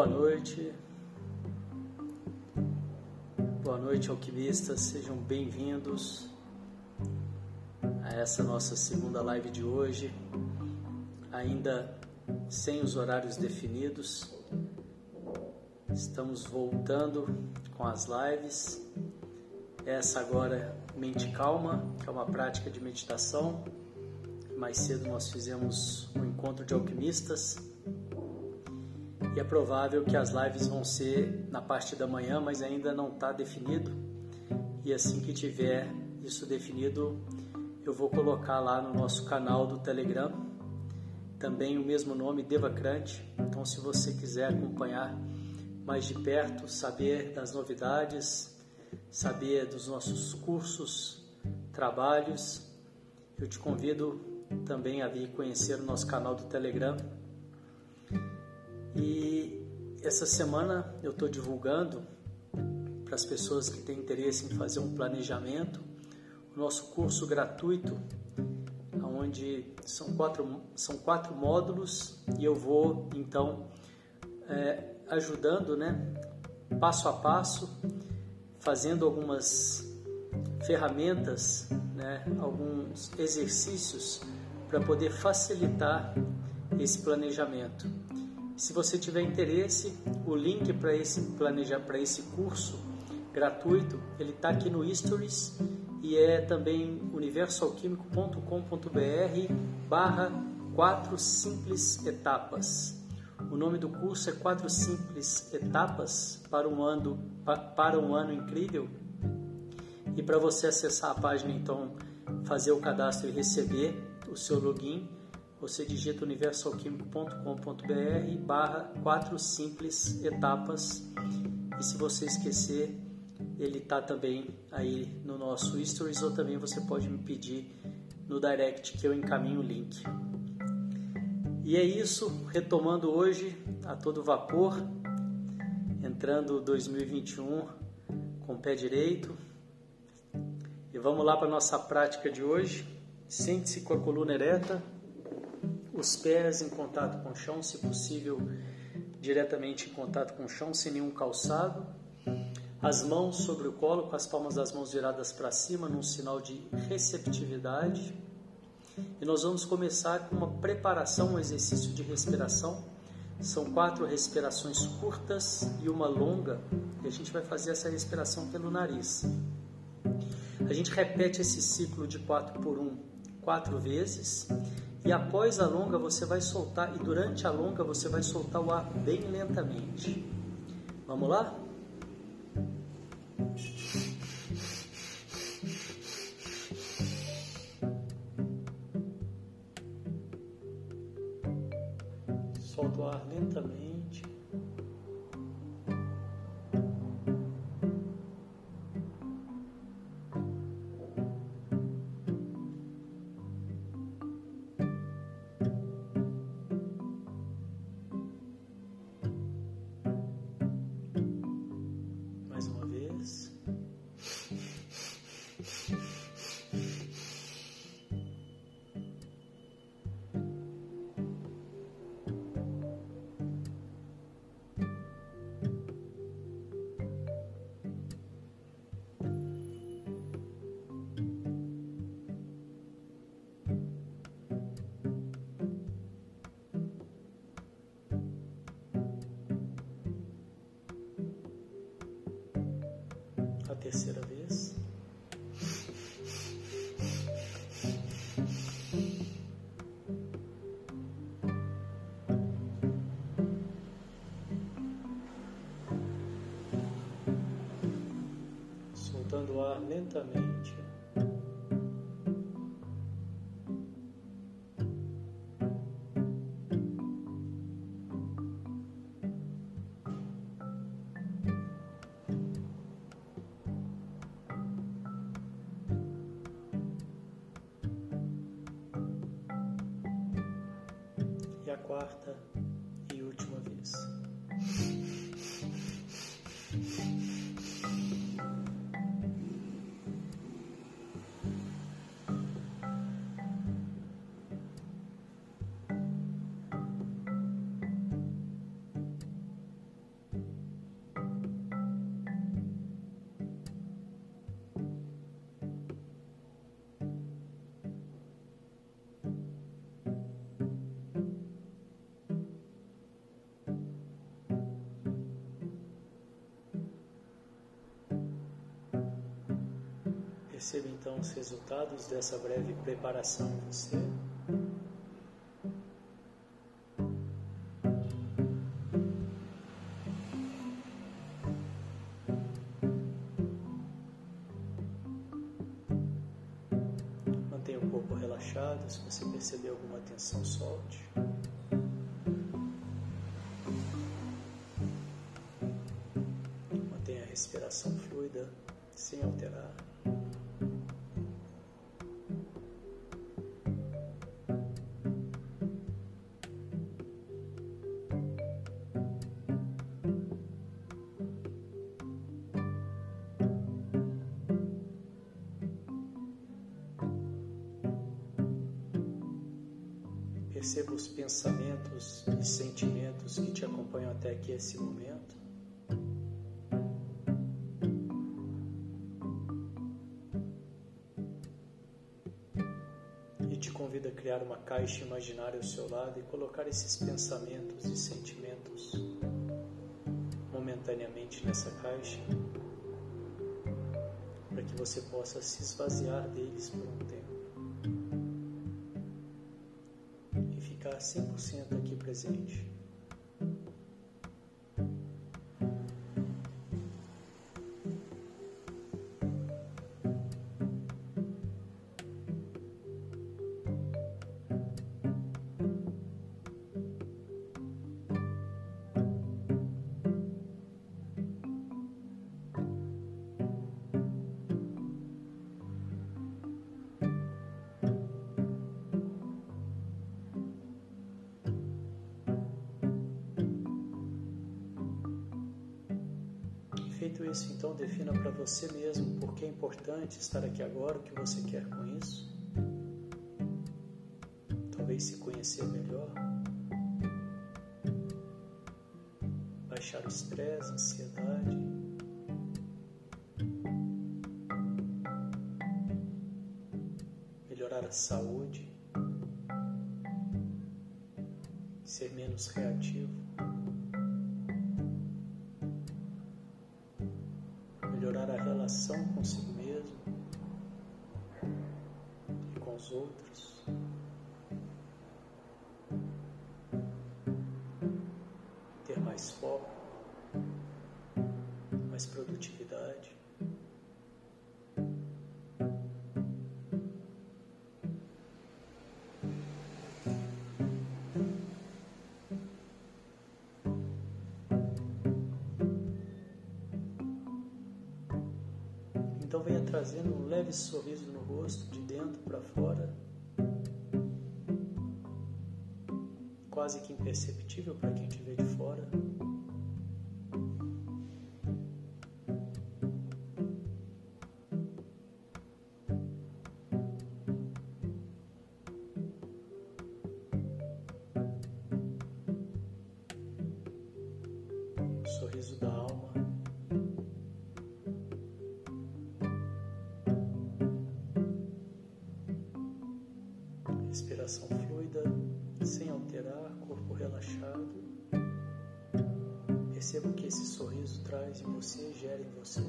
Boa noite. Boa noite, alquimistas. Sejam bem-vindos a essa nossa segunda live de hoje. Ainda sem os horários definidos, estamos voltando com as lives. Essa agora, Mente Calma, que é uma prática de meditação. Mais cedo nós fizemos um encontro de alquimistas e é provável que as lives vão ser na parte da manhã, mas ainda não está definido. E assim que tiver isso definido, eu vou colocar lá no nosso canal do Telegram também o mesmo nome Devacrante. Então, se você quiser acompanhar mais de perto, saber das novidades, saber dos nossos cursos, trabalhos, eu te convido também a vir conhecer o nosso canal do Telegram e essa semana eu estou divulgando para as pessoas que têm interesse em fazer um planejamento o nosso curso gratuito, onde são quatro, são quatro módulos e eu vou então é, ajudando, né, passo a passo, fazendo algumas ferramentas, né, alguns exercícios para poder facilitar esse planejamento. Se você tiver interesse, o link para esse planejar para esse curso gratuito, ele está aqui no Stories e é também universoalquímico.com.br barra quatro simples etapas. O nome do curso é quatro simples etapas para um ano para um ano incrível. E para você acessar a página, então fazer o cadastro e receber o seu login, você digita universalquímico.com.br barra quatro simples etapas. E se você esquecer ele está também aí no nosso stories ou também você pode me pedir no direct que eu encaminho o link. E é isso retomando hoje a todo vapor entrando 2021 com o pé direito. E vamos lá para nossa prática de hoje. Sente-se com a coluna ereta os pés em contato com o chão, se possível, diretamente em contato com o chão, sem nenhum calçado. As mãos sobre o colo, com as palmas das mãos viradas para cima, num sinal de receptividade. E nós vamos começar com uma preparação, um exercício de respiração. São quatro respirações curtas e uma longa, e a gente vai fazer essa respiração pelo nariz. A gente repete esse ciclo de 4 por 1 quatro vezes e após a longa você vai soltar, e durante a longa você vai soltar o ar bem lentamente. Vamos lá? Soltando o ar lentamente. Perceba então os resultados dessa breve preparação em você. Mantenha o corpo relaxado. Se você perceber alguma tensão, solte. Mantenha a respiração fluida, sem alterar. Perceba os pensamentos e sentimentos que te acompanham até aqui esse momento. E te convido a criar uma caixa imaginária ao seu lado e colocar esses pensamentos e sentimentos momentaneamente nessa caixa, para que você possa se esvaziar deles por um tempo. 100% aqui presente. Você mesmo por que é importante estar aqui agora, o que você quer com isso. Talvez se conhecer melhor. Baixar o estresse, a ansiedade. Melhorar a saúde. Ser menos reativo. Outros. Ter mais foco, mais produtividade. Então venha trazendo um leve sorriso no rosto, de dentro para fora, quase que imperceptível para quem te vê de fora. Relaxado. Perceba o que esse sorriso traz em você e gera em você.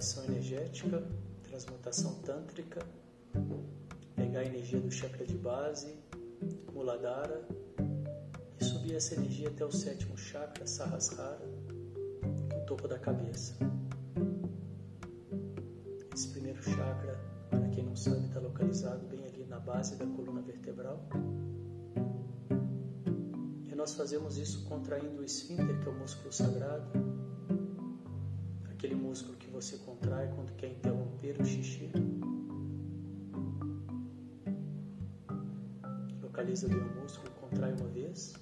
Transmutação energética, transmutação tântrica. Pegar a energia do chakra de base, Muladhara, e subir essa energia até o sétimo chakra, Sahasrara, no topo da cabeça. Esse primeiro chakra, para quem não sabe, está localizado bem ali na base da coluna vertebral. E nós fazemos isso contraindo o esfíncter, que é o músculo sagrado músculo que você contrai quando quer interromper o xixi. Localiza o músculo, contrai uma vez.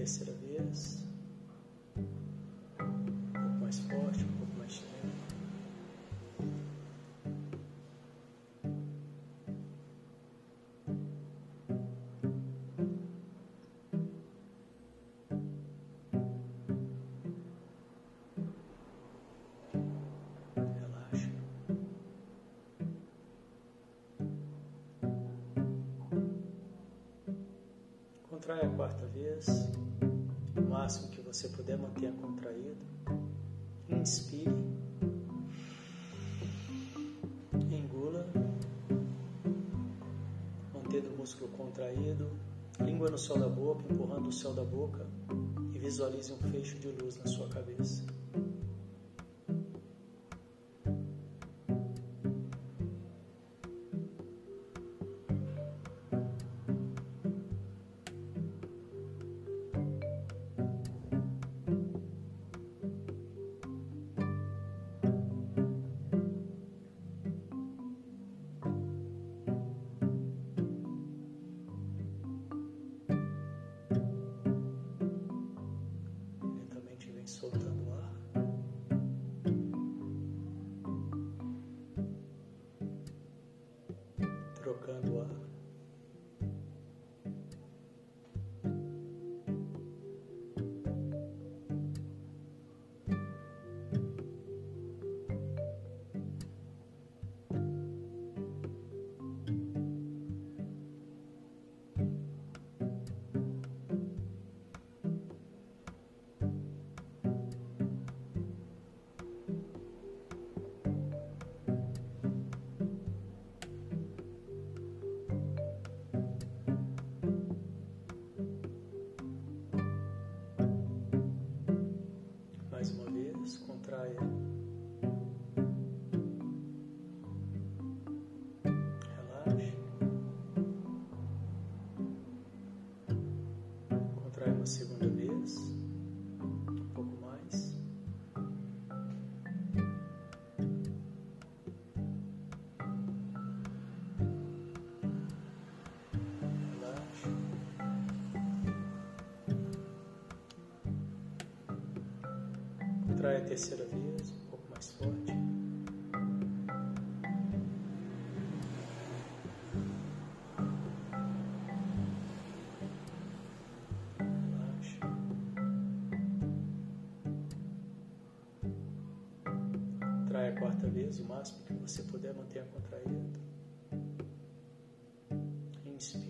Terceira vez. Um pouco mais forte, um pouco mais lento. Relaxa. Contrai a quarta vez, você puder manter contraído. Inspire. Engula. Mantendo o músculo contraído. Língua no céu da boca, empurrando o céu da boca. E visualize um fecho de luz na sua cabeça. A terceira vez, um pouco mais forte. Relaxa. Contrai a quarta vez, o máximo que você puder manter contraído. Inspire.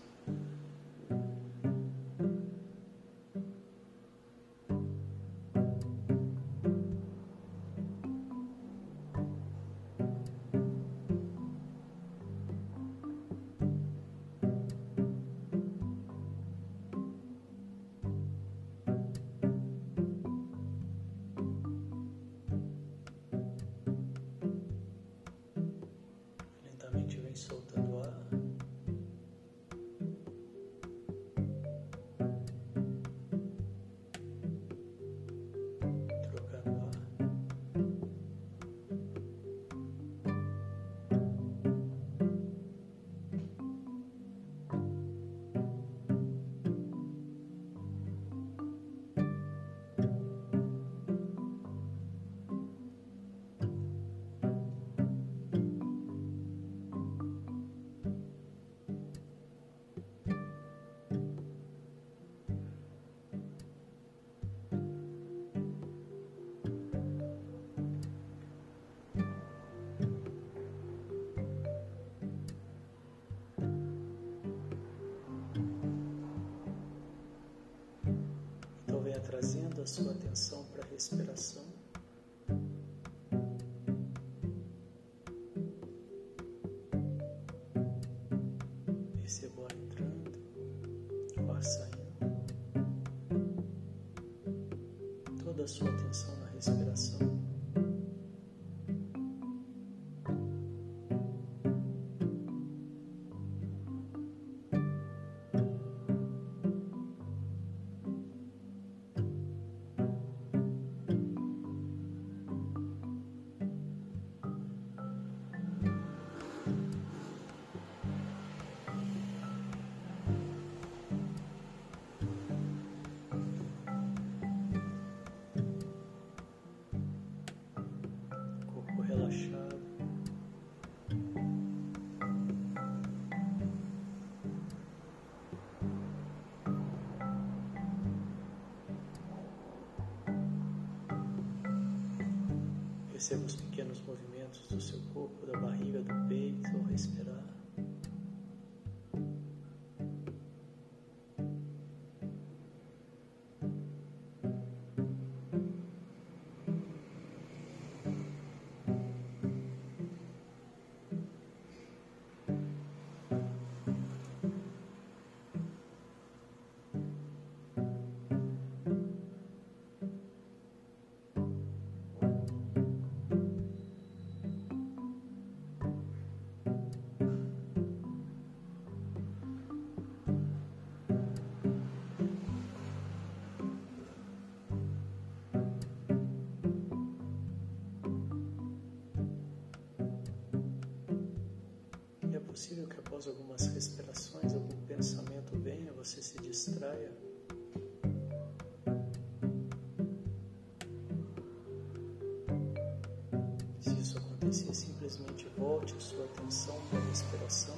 A sua atenção para a respiração. Perceba o ar entrando, o ar saindo. Toda a sua atenção na respiração. Perceba os pequenos movimentos do seu corpo, da barriga, do peito ao respirar. Algumas respirações, algum pensamento venha, você se distraia. Se isso acontecer, simplesmente volte a sua atenção para a respiração.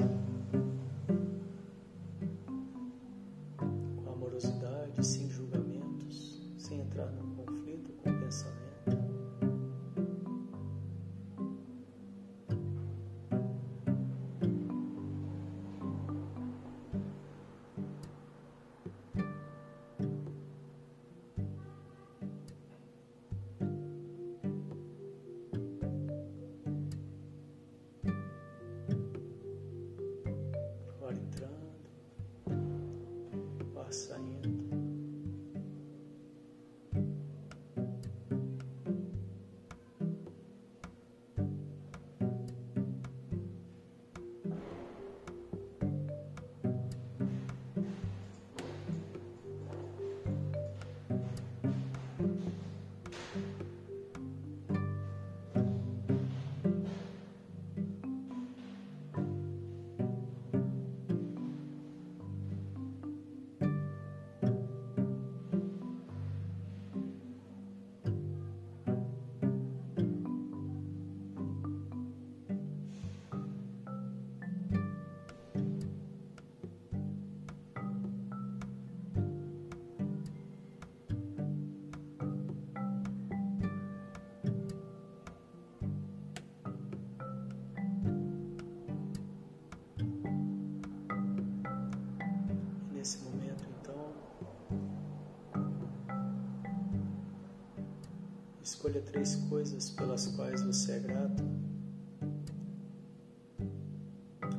Escolha três coisas pelas quais você é grato,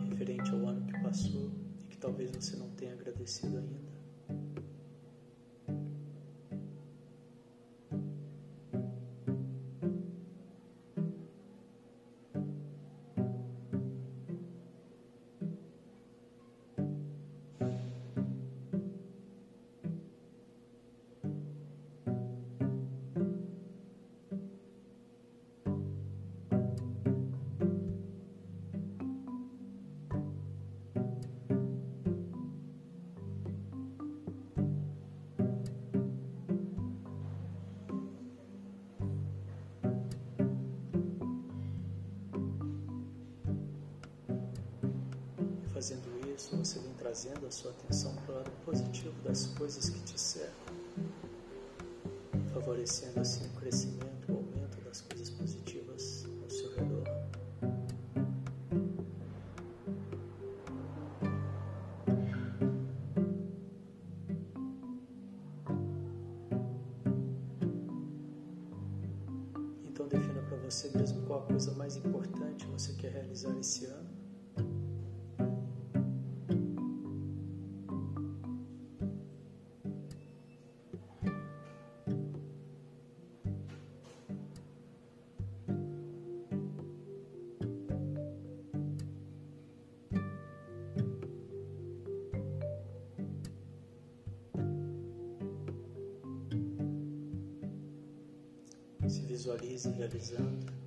referente ao ano que passou e que talvez você não tenha agradecido ainda. Você vem trazendo a sua atenção para o lado positivo das coisas que te cercam, favorecendo assim o crescimento, o aumento das coisas positivas visualize realizando. Perceba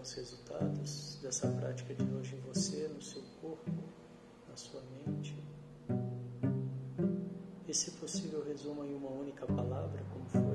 os resultados dessa prática de hoje em você, no seu corpo, na sua mente. E se possível, resuma em uma única palavra como foi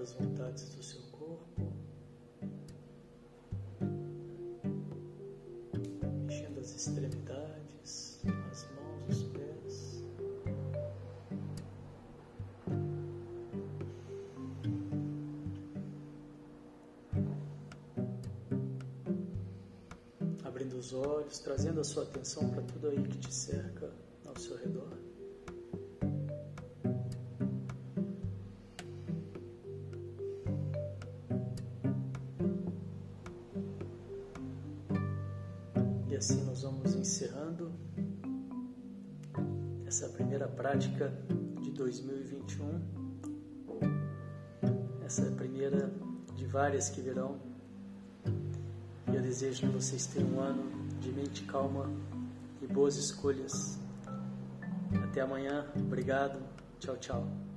Respeitando as vontades do seu corpo. Mexendo as extremidades, as mãos, os pés. abrindo os olhos, trazendo a sua atenção para tudo aí que te cerca essa primeira prática de 2021. Essa é primeira de várias que virão e eu desejo que vocês tenham um ano de mente calma e boas escolhas. Até amanhã. Obrigado. Tchau, tchau.